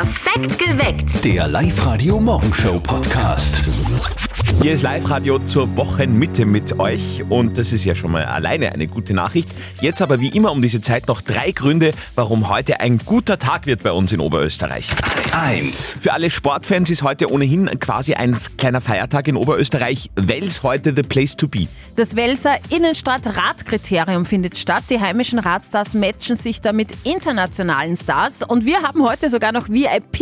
Perfekt geweckt. Der Live-Radio-Morgenshow-Podcast. Hier ist Live-Radio zur Wochenmitte mit euch und das ist ja schon mal alleine eine gute Nachricht. Jetzt aber wie immer um diese Zeit noch drei Gründe, warum heute ein guter Tag wird bei uns in Oberösterreich. 1. Für alle Sportfans ist heute ohnehin quasi ein kleiner Feiertag in Oberösterreich. Wels heute the place to be. Das Welser Innenstadt-Radkriterium findet statt. Die heimischen Radstars matchen sich da mit internationalen Stars. Und wir haben heute sogar noch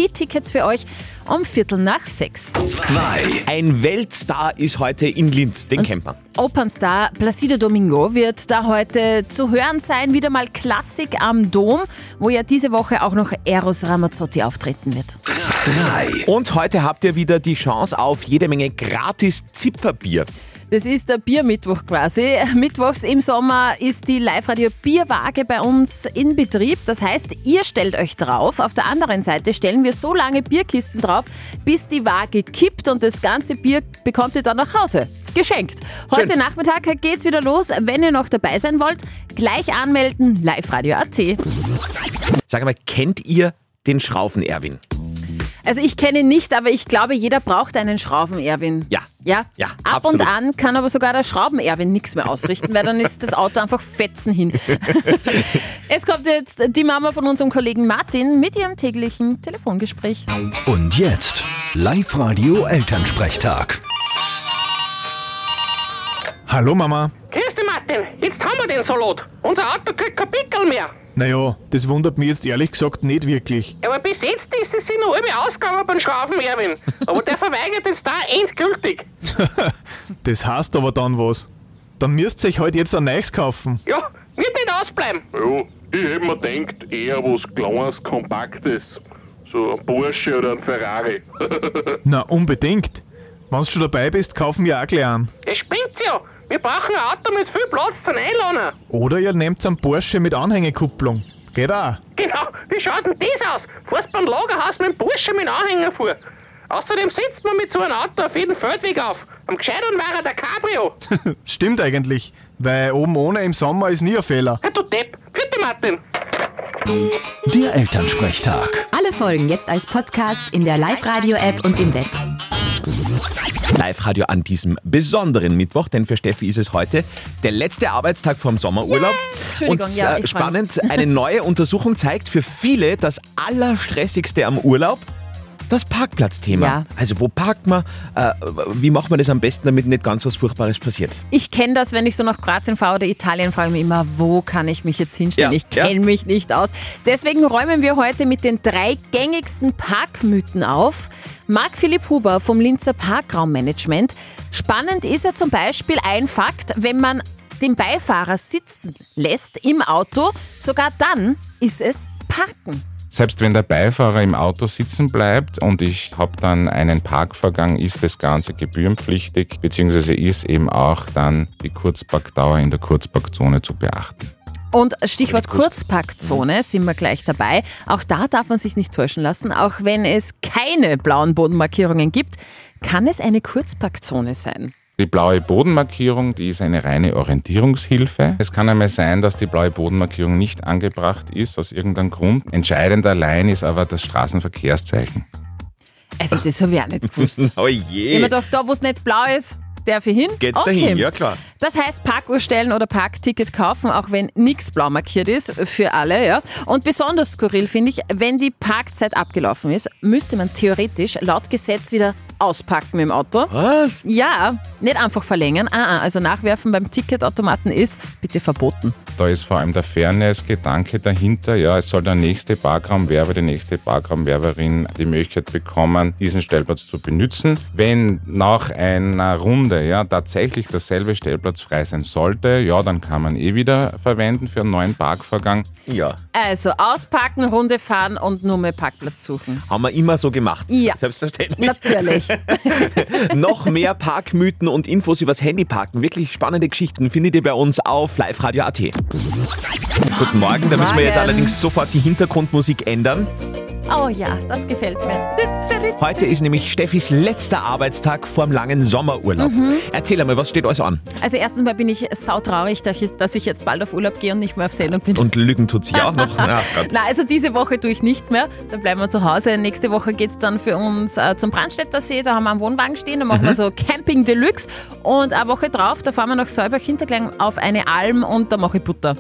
VIP-Tickets für euch um Viertel nach sechs. 2. Ein Weltstar ist heute in Linz, den man. Opernstar Placido Domingo wird da heute zu hören sein. Wieder mal Klassik am Dom, wo ja diese Woche auch noch Eros Ramazzotti auftreten wird. 3. Und heute habt ihr wieder die Chance auf jede Menge gratis Zipferbier. Das ist der Biermittwoch quasi. Mittwochs im Sommer ist die Live-Radio Bierwaage bei uns in Betrieb. Das heißt, ihr stellt euch drauf. Auf der anderen Seite stellen wir so lange Bierkisten drauf, bis die Waage kippt und das ganze Bier bekommt ihr dann nach Hause. Geschenkt. Heute Schön. Nachmittag geht's wieder los. Wenn ihr noch dabei sein wollt, gleich anmelden. Live-Radio.at. Sag mal, kennt ihr den Schraufen Erwin? Also ich kenne ihn nicht, aber ich glaube, jeder braucht einen Schrauben-Erwin. Ja. Ja? Ja, Ab absolut. und an kann aber sogar der Schrauben-Erwin nichts mehr ausrichten, weil dann ist das Auto einfach fetzen hin. es kommt jetzt die Mama von unserem Kollegen Martin mit ihrem täglichen Telefongespräch. Und jetzt Live-Radio Elternsprechtag. Hallo Mama. Grüß dich, Martin. Jetzt haben wir den Salat. Unser Auto kriegt kein Pickel mehr. Naja, das wundert mich jetzt ehrlich gesagt nicht wirklich. Aber bis jetzt ist es sich noch alle ausgegangen beim Schrauben, Erwin. Aber der verweigert jetzt da endgültig. Das heißt aber dann was. Dann müsst ihr euch halt jetzt ein neues kaufen. Ja, wird nicht ausbleiben. Ja, ich hätte mir gedacht, eher was Kleines, Kompaktes. So ein Porsche oder ein Ferrari. Na, unbedingt. Wenn du schon dabei bist, kaufen wir auch gleich an. Es spinnt ja. Wir brauchen ein Auto mit viel Platz zum Einladen. Oder ihr nehmt einen Porsche mit Anhängekupplung. Geht auch. Genau, wie schaut denn das aus? Fährst beim Lagerhaus mit dem Bursche mit Anhänger vor. Außerdem sitzt man mit so einem Auto auf jeden Feldweg auf. Am gescheitern wäre der Cabrio. Stimmt eigentlich. Weil oben ohne im Sommer ist nie ein Fehler. Ja, du Depp. Bitte, Martin. Der Elternsprechtag. Alle Folgen jetzt als Podcast in der Live-Radio-App und im Web. Live-Radio an diesem besonderen Mittwoch, denn für Steffi ist es heute der letzte Arbeitstag vom Sommerurlaub. Entschuldigung, Und ja, äh, spannend, eine neue Untersuchung zeigt für viele das Allerstressigste am Urlaub. Das Parkplatzthema. Ja. Also wo parkt man? Äh, wie macht man das am besten, damit nicht ganz was Furchtbares passiert? Ich kenne das, wenn ich so nach Kroatien fahre oder Italien, frage ich mich immer, wo kann ich mich jetzt hinstellen? Ja, ich kenne mich nicht aus. Deswegen räumen wir heute mit den drei gängigsten Parkmythen auf. Marc Philipp Huber vom Linzer Parkraummanagement. Spannend ist ja zum Beispiel ein Fakt, wenn man den Beifahrer sitzen lässt im Auto, sogar dann ist es Parken. Selbst wenn der Beifahrer im Auto sitzen bleibt und ich habe dann einen Parkvorgang, ist das Ganze gebührenpflichtig, beziehungsweise ist eben auch dann die Kurzparkdauer in der Kurzparkzone zu beachten. Und Stichwort Kurzparkzone sind wir gleich dabei. Auch da darf man sich nicht täuschen lassen. Auch wenn es keine blauen Bodenmarkierungen gibt, kann es eine Kurzparkzone sein. Die blaue Bodenmarkierung, die ist eine reine Orientierungshilfe. Es kann einmal sein, dass die blaue Bodenmarkierung nicht angebracht ist, aus irgendeinem Grund. Entscheidend allein ist aber das Straßenverkehrszeichen. Also das habe ich auch nicht gewusst. Ich Oh habe je. mir gedacht, da wo es nicht blau ist, darf ich hin. Geht's okay. dahin? Ja, klar. Das heißt, Parkuhr stellen oder Parkticket kaufen, auch wenn nichts blau markiert ist, für alle. Ja. Und besonders skurril finde ich, wenn die Parkzeit abgelaufen ist, müsste man theoretisch laut Gesetz wieder auspacken mit dem Auto. Was? Ja, nicht einfach verlängern. Ah, ah, also nachwerfen beim Ticketautomaten ist bitte verboten. Da ist vor allem der Fairness-Gedanke dahinter. Ja, es soll der nächste Parkraumwerber, die nächste Parkraumwerberin die Möglichkeit bekommen, diesen Stellplatz zu benutzen. Wenn nach einer Runde ja tatsächlich derselbe Stellplatz frei sein sollte, ja, dann kann man eh wieder verwenden für einen neuen Parkvorgang. Ja. Also auspacken, Runde fahren und nur mehr Parkplatz suchen. Haben wir immer so gemacht. Ja. Selbstverständlich. Natürlich. Noch mehr Parkmythen und Infos übers Handyparken. Wirklich spannende Geschichten findet ihr bei uns auf liveradio.at. Guten Morgen, da müssen wir jetzt allerdings sofort die Hintergrundmusik ändern. Oh ja, das gefällt mir. Heute ist nämlich Steffis letzter Arbeitstag vorm langen Sommerurlaub. Erzähl einmal, was steht alles an? Also erstens mal bin ich sautraurig, dass ich, dass ich jetzt bald auf Urlaub gehe und nicht mehr auf Sendung bin. Und Lügen tut sich auch noch. Na, also diese Woche tue ich nichts mehr. Dann bleiben wir zu Hause. Nächste Woche geht es dann für uns äh, zum Brandstätter See. Da haben wir einen Wohnwagen stehen. Da machen wir so Camping Deluxe. Und eine Woche drauf, da fahren wir nach Salbach Hinterklang auf eine Alm und da mache ich Butter.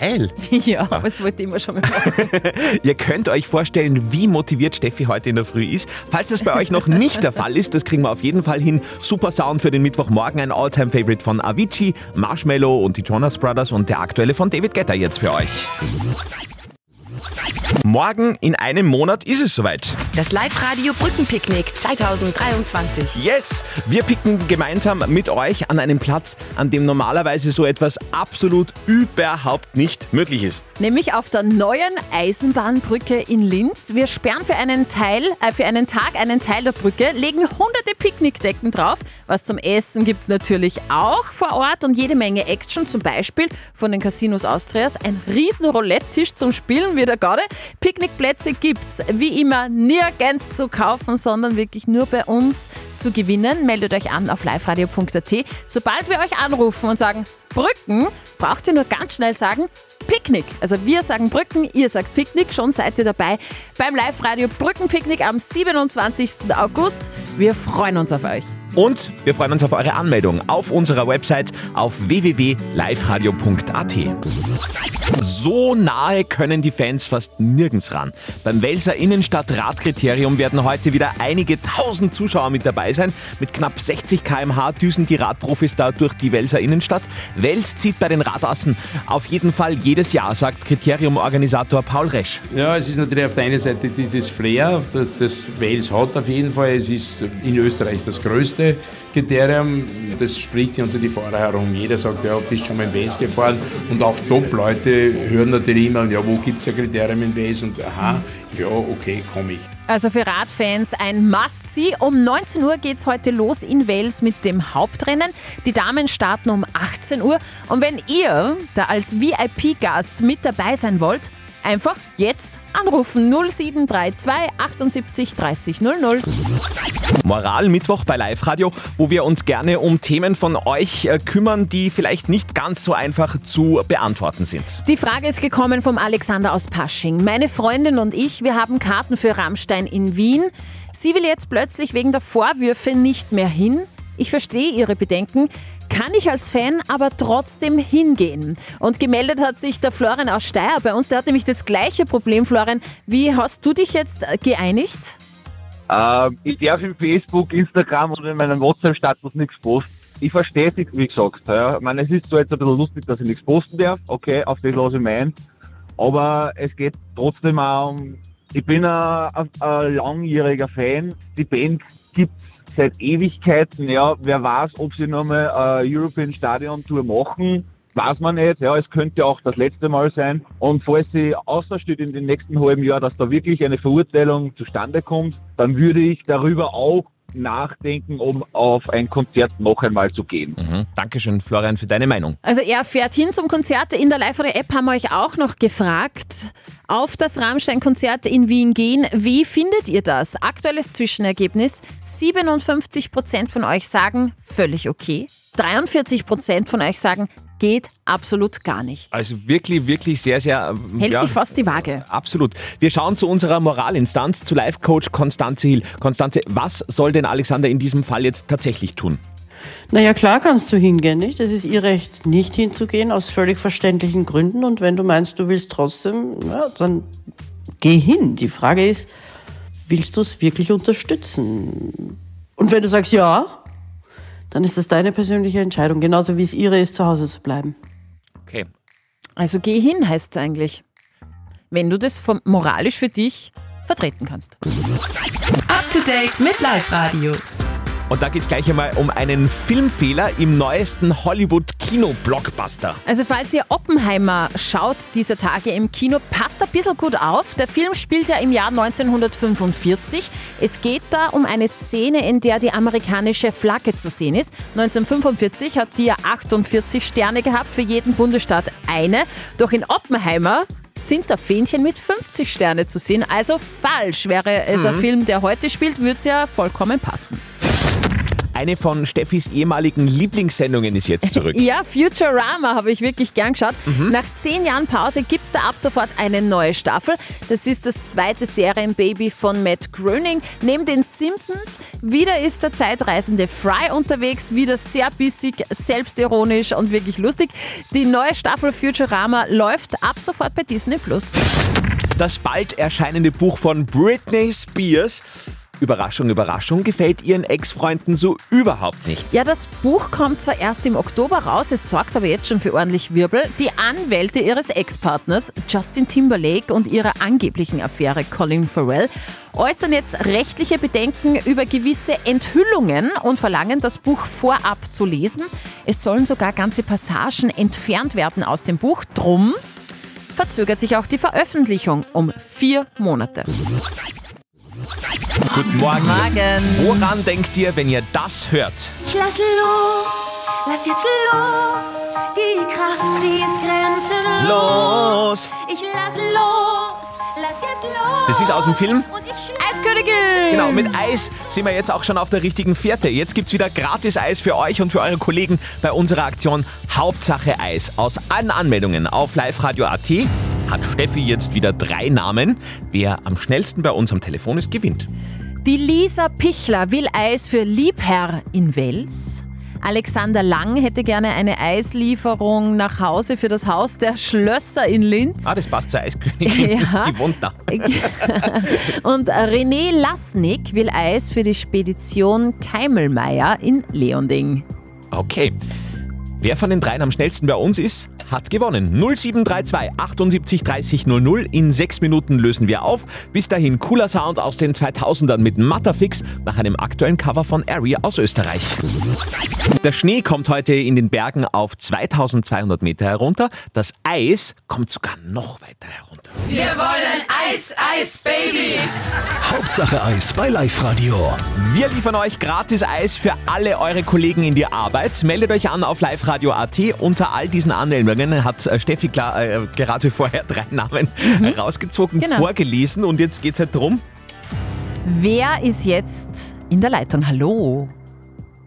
Geil. Ja, aber das wollte ich immer schon mal machen. Ihr könnt euch vorstellen, wie motiviert Steffi heute in der Früh ist. Falls das bei euch noch nicht der Fall ist, das kriegen wir auf jeden Fall hin. Super Sound für den Mittwochmorgen, ein All-Time-Favorite von Avicii, Marshmallow und die Jonas Brothers und der aktuelle von David Guetta jetzt für euch. Morgen in einem Monat ist es soweit. Das Live-Radio Brückenpicknick 2023. Yes! Wir picken gemeinsam mit euch an einem Platz, an dem normalerweise so etwas absolut überhaupt nicht möglich ist. Nämlich auf der neuen Eisenbahnbrücke in Linz. Wir sperren für einen Teil, äh, für einen Tag einen Teil der Brücke, legen hunderte Picknickdecken drauf. Was zum Essen gibt es natürlich auch vor Ort und jede Menge Action, zum Beispiel von den Casinos Austrias. Ein riesen Roulette-Tisch zum Spielen, wie der Garde. Picknickplätze gibt's wie immer nirgends zu kaufen, sondern wirklich nur bei uns zu gewinnen. Meldet euch an auf liveradio.at. Sobald wir euch anrufen und sagen Brücken, braucht ihr nur ganz schnell sagen Picknick. Also wir sagen Brücken, ihr sagt Picknick, schon seid ihr dabei beim Live-Radio Brückenpicknick am 27. August. Wir freuen uns auf euch. Und wir freuen uns auf eure Anmeldung auf unserer Website auf www.liveradio.at. So nahe können die Fans fast nirgends ran. Beim Welser Innenstadt Radkriterium werden heute wieder einige tausend Zuschauer mit dabei sein. Mit knapp 60 km/h düsen die Radprofis da durch die Welser Innenstadt. Wels zieht bei den Radassen auf jeden Fall jedes Jahr, sagt Kriterium-Organisator Paul Resch. Ja, es ist natürlich auf der einen Seite dieses Flair, das das Wales hat auf jeden Fall. Es ist in Österreich das größte Kriterium. Das spricht sich unter die Fahrer herum. Jeder sagt, ja, bist schon mal in Wales gefahren. Und auch Top-Leute hören natürlich immer, ja, wo gibt es ein Kriterium in Wales? Und aha, ja, okay, komme ich. Also für Radfans ein Must-See. Um 19 Uhr geht es heute los in Wales mit dem Hauptrennen. Die Damen starten um 18 Uhr. Und wenn ihr da als VIP-Gast mit dabei sein wollt, einfach jetzt anrufen 0732 78 30 00. Moral-Mittwoch bei Live Radio, wo wir uns gerne um Themen von euch äh, kümmern, die vielleicht nicht ganz so einfach zu beantworten sind. Die Frage ist gekommen vom Alexander aus Pasching. Meine Freundin und ich, wir haben Karten für Rammstein in Wien. Sie will jetzt plötzlich wegen der Vorwürfe nicht mehr hin. Ich verstehe ihre Bedenken, kann ich als Fan aber trotzdem hingehen. Und gemeldet hat sich der Florian aus Steyr bei uns, der hat nämlich das gleiche Problem, Florian. Wie hast du dich jetzt äh, geeinigt? Ähm, ich darf im Facebook, Instagram und in meinem WhatsApp-Status nichts posten. Ich verstehe es, wie gesagt. Ja. Ich meine, es ist zwar jetzt ein bisschen lustig, dass ich nichts posten darf. Okay, auf das lasse ich mein. Aber es geht trotzdem auch um, ich bin ein, ein, ein langjähriger Fan. Die Band gibt seit Ewigkeiten. Ja, wer weiß, ob sie nochmal eine European Stadion Tour machen. Weiß man nicht, ja, es könnte auch das letzte Mal sein. Und falls sie außersteht in den nächsten halben Jahr, dass da wirklich eine Verurteilung zustande kommt, dann würde ich darüber auch nachdenken, um auf ein Konzert noch einmal zu gehen. Mhm. Dankeschön, Florian, für deine Meinung. Also er fährt hin zum Konzert. In der Live-App haben wir euch auch noch gefragt, auf das Rammstein-Konzert in Wien gehen. Wie findet ihr das? Aktuelles Zwischenergebnis. 57% von euch sagen völlig okay. 43% von euch sagen geht absolut gar nicht. Also wirklich, wirklich sehr, sehr. ähm, Hält ja, sich fast die Waage. Absolut. Wir schauen zu unserer Moralinstanz, zu Life-Coach Konstanze Hill. Konstanze, was soll denn Alexander in diesem Fall jetzt tatsächlich tun? Naja, klar kannst du hingehen, nicht? Es ist ihr Recht, nicht hinzugehen, aus völlig verständlichen Gründen. Und wenn du meinst, du willst trotzdem, ja, dann geh hin. Die Frage ist, willst du es wirklich unterstützen? Und wenn du sagst ja, dann ist das deine persönliche Entscheidung, genauso wie es ihre ist, zu Hause zu bleiben. Okay. Also geh hin, heißt es eigentlich. Wenn du das vom- moralisch für dich vertreten kannst. Up to date mit Live Radio. Und da geht es gleich einmal um einen Filmfehler im neuesten Hollywood-Kino-Blockbuster. Also falls ihr Oppenheimer schaut dieser Tage im Kino, passt ein bisschen gut auf. Der Film spielt ja im Jahr 1945. Es geht da um eine Szene, in der die amerikanische Flagge zu sehen ist. 1945 hat die ja 48 Sterne gehabt, für jeden Bundesstaat eine. Doch in Oppenheimer sind da Fähnchen mit 50 Sterne zu sehen. Also falsch. Wäre es ein Mhm. Film, der heute spielt, würde es ja vollkommen passen. Eine von Steffis ehemaligen Lieblingssendungen ist jetzt zurück. Ja, Futurama habe ich wirklich gern geschaut. Mhm. Nach zehn Jahren Pause gibt es da ab sofort eine neue Staffel. Das ist das zweite Serienbaby von Matt Groening. Neben den Simpsons wieder ist der zeitreisende Fry unterwegs, wieder sehr bissig, selbstironisch und wirklich lustig. Die neue Staffel Futurama läuft ab sofort bei Disney Plus. Das bald erscheinende Buch von Britney Spears. Überraschung, Überraschung, gefällt ihren Ex-Freunden so überhaupt nicht. Ja, das Buch kommt zwar erst im Oktober raus, es sorgt aber jetzt schon für ordentlich Wirbel. Die Anwälte ihres Ex-Partners, Justin Timberlake und ihrer angeblichen Affäre Colin Farrell, äußern jetzt rechtliche Bedenken über gewisse Enthüllungen und verlangen, das Buch vorab zu lesen. Es sollen sogar ganze Passagen entfernt werden aus dem Buch. Drum verzögert sich auch die Veröffentlichung um vier Monate. Guten Morgen. Morgen. Woran denkt ihr, wenn ihr das hört? Ich lass los, lass jetzt los. Die Kraft, sie ist grenzenlos. Los! Ich lass los, lass jetzt los. Das ist aus dem Film. Eiskönigin! Genau, mit Eis sind wir jetzt auch schon auf der richtigen Fährte. Jetzt gibt's wieder gratis Eis für euch und für eure Kollegen bei unserer Aktion Hauptsache Eis. Aus allen Anmeldungen auf liveradio.at hat Steffi jetzt wieder drei Namen. Wer am schnellsten bei uns am Telefon ist, gewinnt. Die Lisa Pichler will Eis für Liebherr in Wels. Alexander Lang hätte gerne eine Eislieferung nach Hause für das Haus der Schlösser in Linz. Ah, das passt zur Eiskönigin. Ja. Die wohnt da. Und René Lasnik will Eis für die Spedition Keimelmeier in Leonding. Okay. Wer von den dreien am schnellsten bei uns ist, hat gewonnen. 0732 78 30 00. In sechs Minuten lösen wir auf. Bis dahin cooler Sound aus den 2000ern mit Matterfix nach einem aktuellen Cover von Ari aus Österreich. Der Schnee kommt heute in den Bergen auf 2200 Meter herunter. Das Eis kommt sogar noch weiter herunter. Wir wollen Eis, Eis, Baby. Hauptsache Eis bei Live Radio. Wir liefern euch gratis Eis für alle eure Kollegen in die Arbeit. Meldet euch an auf liveradio.at. Unter all diesen Anmeldungen hat äh, Steffi klar, äh, gerade vorher drei Namen rausgezogen, Genau. vorgelesen und jetzt geht's halt drum. Wer ist jetzt in der Leitung? Hallo.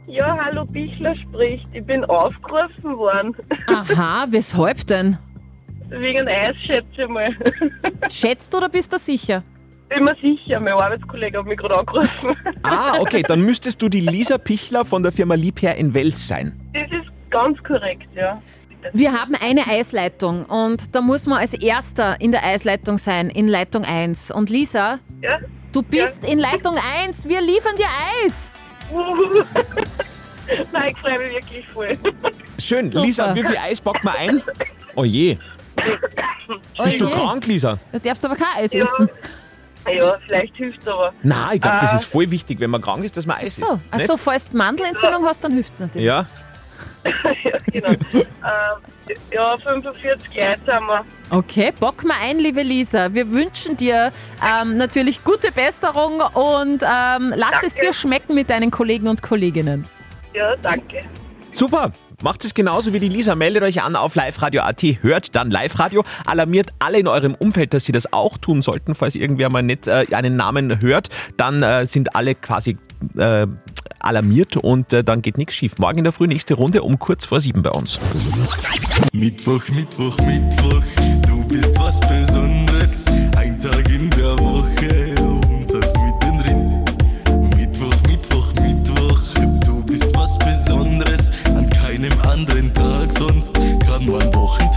Ja, hallo Bichler spricht. Ich bin aufgerufen worden. Aha, weshalb denn? Wegen Eis, schätze ich mal. Schätzt du oder bist du sicher? Bin mir sicher, mein Arbeitskollege hat mich gerade angerufen. Ah, okay, dann müsstest du die Lisa Pichler von der Firma Liebherr in Wels sein. Das ist ganz korrekt, ja. Wir haben eine Eisleitung und da muss man als Erster in der Eisleitung sein, in Leitung 1. Und Lisa, Ja? du bist in Leitung 1, wir liefern dir Eis. Nein, ich freue mich wirklich voll. Schön, Super. Lisa, wie viel Eis packt man ein? Oh je. Bist du Oje. krank, Lisa? Du darfst aber kein Eis Ja. essen. Ja, vielleicht hilft aber. Na, ich glaube, das Ah. ist voll wichtig, wenn man krank ist, dass man Eis So, isst. also nicht? falls du Mandelentzündung hast, dann hilft es natürlich. Ja, ja, genau. ähm, ja, 45 Leute sind wir. Okay, bock mal ein, liebe Lisa. Wir wünschen dir ähm, natürlich gute Besserung und ähm, lass es dir schmecken mit deinen Kollegen und Kolleginnen. Ja, danke. super. Macht es genauso wie die Lisa. Meldet euch an auf liveradio.at. Hört dann Live-Radio. Alarmiert alle in eurem Umfeld, dass sie das auch tun sollten. Falls irgendwer mal nicht äh, einen Namen hört, dann äh, sind alle quasi äh, alarmiert und äh, dann geht nichts schief. Morgen in der Früh nächste Runde um kurz vor sieben bei uns. Mittwoch, Mittwoch, Mittwoch, du bist was Besonderes. Ein Tag in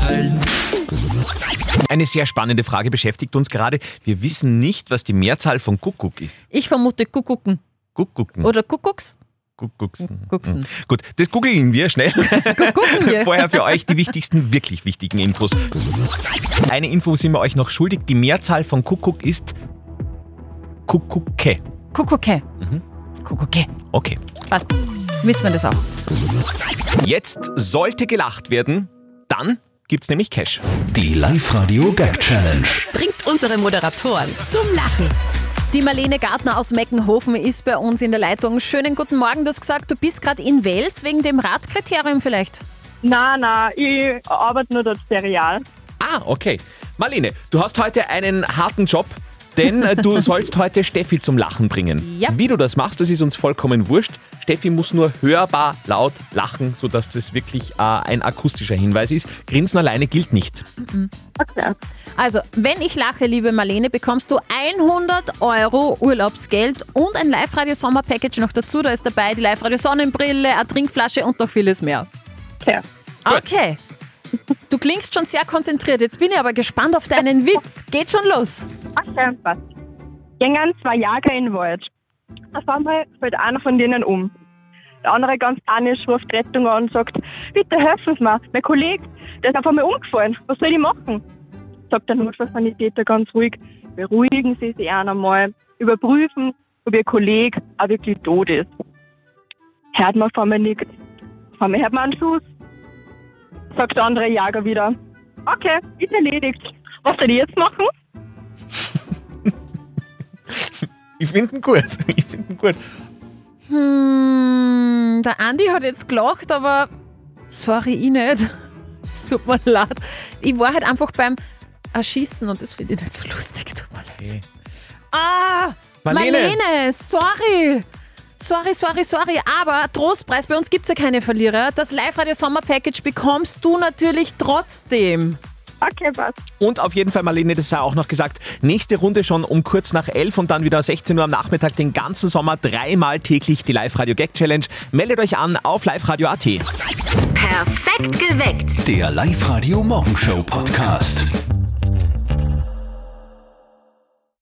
teilen. Eine sehr spannende Frage beschäftigt uns gerade. Wir wissen nicht, was die Mehrzahl von Kuckuck ist. Ich vermute Kuckucken. Kuckucken. Oder Kuckucks? Kuckucksen. Kucksen. Hm. Gut, das googeln wir schnell. Gucken wir. Vorher für euch die wichtigsten, wirklich wichtigen Infos. Eine Info sind wir euch noch schuldig. Die Mehrzahl von Kuckuck ist Kuckucke. Kuckucke. Mhm. Kuckucke. Okay. Passt. Wissen wir das auch. Jetzt sollte gelacht werden, dann gibt's nämlich Cash. Die Live-Radio Gag Challenge. Bringt unsere Moderatoren zum Lachen. Die Marlene Gartner aus Meckenhofen ist bei uns in der Leitung. Schönen guten Morgen. Du hast gesagt, du bist gerade in Wels wegen dem Radkriterium vielleicht. Nein, nein, ich arbeite nur dort serial. Ah, okay. Marlene, du hast heute einen harten Job. Denn äh, du sollst heute Steffi zum Lachen bringen. Ja. Wie du das machst, das ist uns vollkommen wurscht. Steffi muss nur hörbar laut lachen, sodass das wirklich äh, ein akustischer Hinweis ist. Grinsen alleine gilt nicht. Okay. Also, wenn ich lache, liebe Marlene, bekommst du 100 Euro Urlaubsgeld und ein Live-Radio-Sommer-Package noch dazu. Da ist dabei die Live-Radio-Sonnenbrille, eine Trinkflasche und noch vieles mehr. Okay. Okay. Du klingst schon sehr konzentriert. Jetzt bin ich aber gespannt auf deinen Witz. Geht schon los. Okay, passt. Gängen zwei Jäger in Wald. Auf einmal fällt einer von denen um. Der andere ganz panisch ruft Rettung an und sagt, bitte helfen Sie mir, mein Kollege, der ist auf einmal umgefallen. Was soll ich machen? Sagt der Notfallsanitäter ganz ruhig, beruhigen Sie sich einmal, überprüfen, ob Ihr Kollege auch wirklich tot ist. Hört man auf einmal nichts. Auf einmal hört man einen Schuss. Sagt der andere Jäger wieder, okay, ist erledigt. Was soll ich jetzt machen? Ich finde ihn gut. Ich finde ihn gut. Hm, der Andi hat jetzt gelacht, aber sorry, ich nicht. Es tut mir leid. Ich war halt einfach beim Erschießen und das finde ich nicht so lustig. Tut mir leid. Ah, Marlene. Marlene, sorry. Sorry, sorry, sorry, aber Trostpreis, bei uns gibt es ja keine Verlierer. Das Live-Radio-Sommer-Package bekommst du natürlich trotzdem. Okay, was? Und auf jeden Fall, Marlene, das sei auch noch gesagt, nächste Runde schon um kurz nach 11 und dann wieder 16 Uhr am Nachmittag den ganzen Sommer dreimal täglich die Live-Radio-Gag-Challenge. Meldet euch an auf liveradio.at. Perfekt geweckt. Der Live-Radio Morgenshow Podcast.